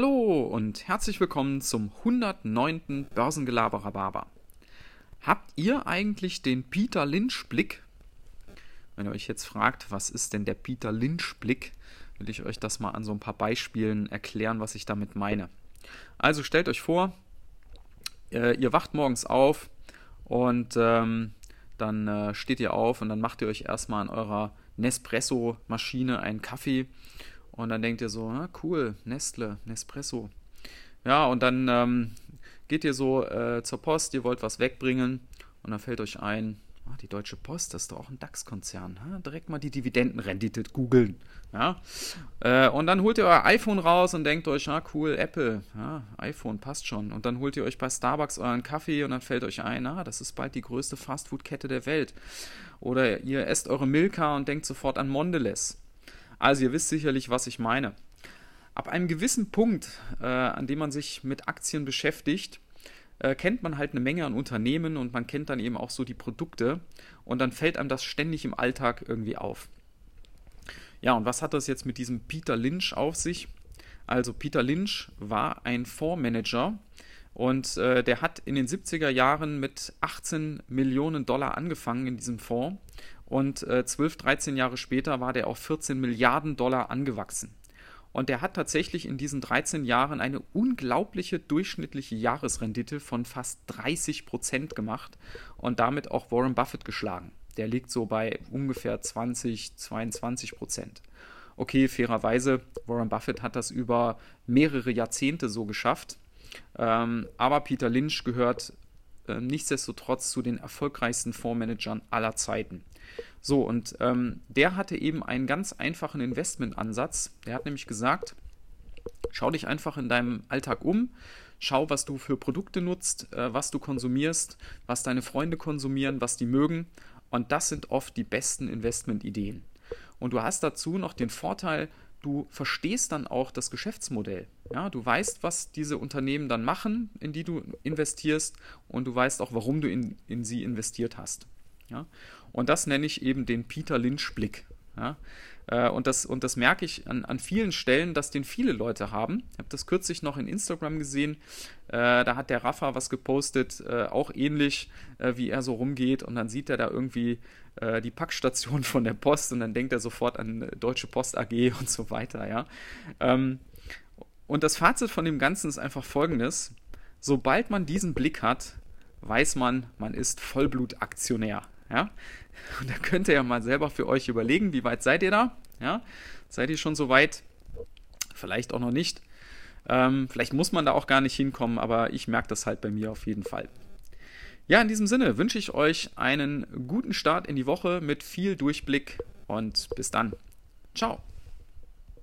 Hallo und herzlich willkommen zum 109. Börsengelaber Barber. Habt ihr eigentlich den Peter Lynch Blick? Wenn ihr euch jetzt fragt, was ist denn der Peter Lynch Blick, will ich euch das mal an so ein paar Beispielen erklären, was ich damit meine. Also stellt euch vor, äh, ihr wacht morgens auf und ähm, dann äh, steht ihr auf und dann macht ihr euch erstmal an eurer Nespresso-Maschine einen Kaffee und dann denkt ihr so, ah, cool, Nestle, Nespresso. Ja, und dann ähm, geht ihr so äh, zur Post, ihr wollt was wegbringen und dann fällt euch ein, ah, die Deutsche Post, das ist doch auch ein DAX-Konzern. Direkt mal die Dividendenrendite googeln. Ja? Äh, und dann holt ihr euer iPhone raus und denkt euch, ah, cool, Apple, ja, iPhone passt schon. Und dann holt ihr euch bei Starbucks euren Kaffee und dann fällt euch ein, ah, das ist bald die größte Fastfood-Kette der Welt. Oder ihr esst eure Milka und denkt sofort an Mondelez. Also ihr wisst sicherlich, was ich meine. Ab einem gewissen Punkt, äh, an dem man sich mit Aktien beschäftigt, äh, kennt man halt eine Menge an Unternehmen und man kennt dann eben auch so die Produkte und dann fällt einem das ständig im Alltag irgendwie auf. Ja, und was hat das jetzt mit diesem Peter Lynch auf sich? Also Peter Lynch war ein Fondsmanager und äh, der hat in den 70er Jahren mit 18 Millionen Dollar angefangen in diesem Fonds und äh, 12, 13 Jahre später war der auf 14 Milliarden Dollar angewachsen. Und der hat tatsächlich in diesen 13 Jahren eine unglaubliche durchschnittliche Jahresrendite von fast 30 Prozent gemacht und damit auch Warren Buffett geschlagen. Der liegt so bei ungefähr 20, 22 Prozent. Okay, fairerweise, Warren Buffett hat das über mehrere Jahrzehnte so geschafft. Ähm, aber Peter Lynch gehört äh, nichtsdestotrotz zu den erfolgreichsten Fondsmanagern aller Zeiten. So, und ähm, der hatte eben einen ganz einfachen Investmentansatz. Der hat nämlich gesagt, schau dich einfach in deinem Alltag um, schau, was du für Produkte nutzt, äh, was du konsumierst, was deine Freunde konsumieren, was die mögen. Und das sind oft die besten Investmentideen. Und du hast dazu noch den Vorteil, du verstehst dann auch das Geschäftsmodell. Ja, du weißt, was diese Unternehmen dann machen, in die du investierst, und du weißt auch, warum du in, in sie investiert hast. Ja? Und das nenne ich eben den Peter Lynch-Blick. Ja? Äh, und, das, und das merke ich an, an vielen Stellen, dass den viele Leute haben. Ich habe das kürzlich noch in Instagram gesehen. Äh, da hat der Rafa was gepostet, äh, auch ähnlich, äh, wie er so rumgeht. Und dann sieht er da irgendwie äh, die Packstation von der Post und dann denkt er sofort an äh, Deutsche Post AG und so weiter. Ja? Ähm, und das Fazit von dem Ganzen ist einfach folgendes. Sobald man diesen Blick hat, weiß man, man ist Vollblutaktionär. Ja? Und da könnt ihr ja mal selber für euch überlegen, wie weit seid ihr da? Ja? Seid ihr schon so weit? Vielleicht auch noch nicht. Ähm, vielleicht muss man da auch gar nicht hinkommen, aber ich merke das halt bei mir auf jeden Fall. Ja, in diesem Sinne wünsche ich euch einen guten Start in die Woche mit viel Durchblick und bis dann. Ciao.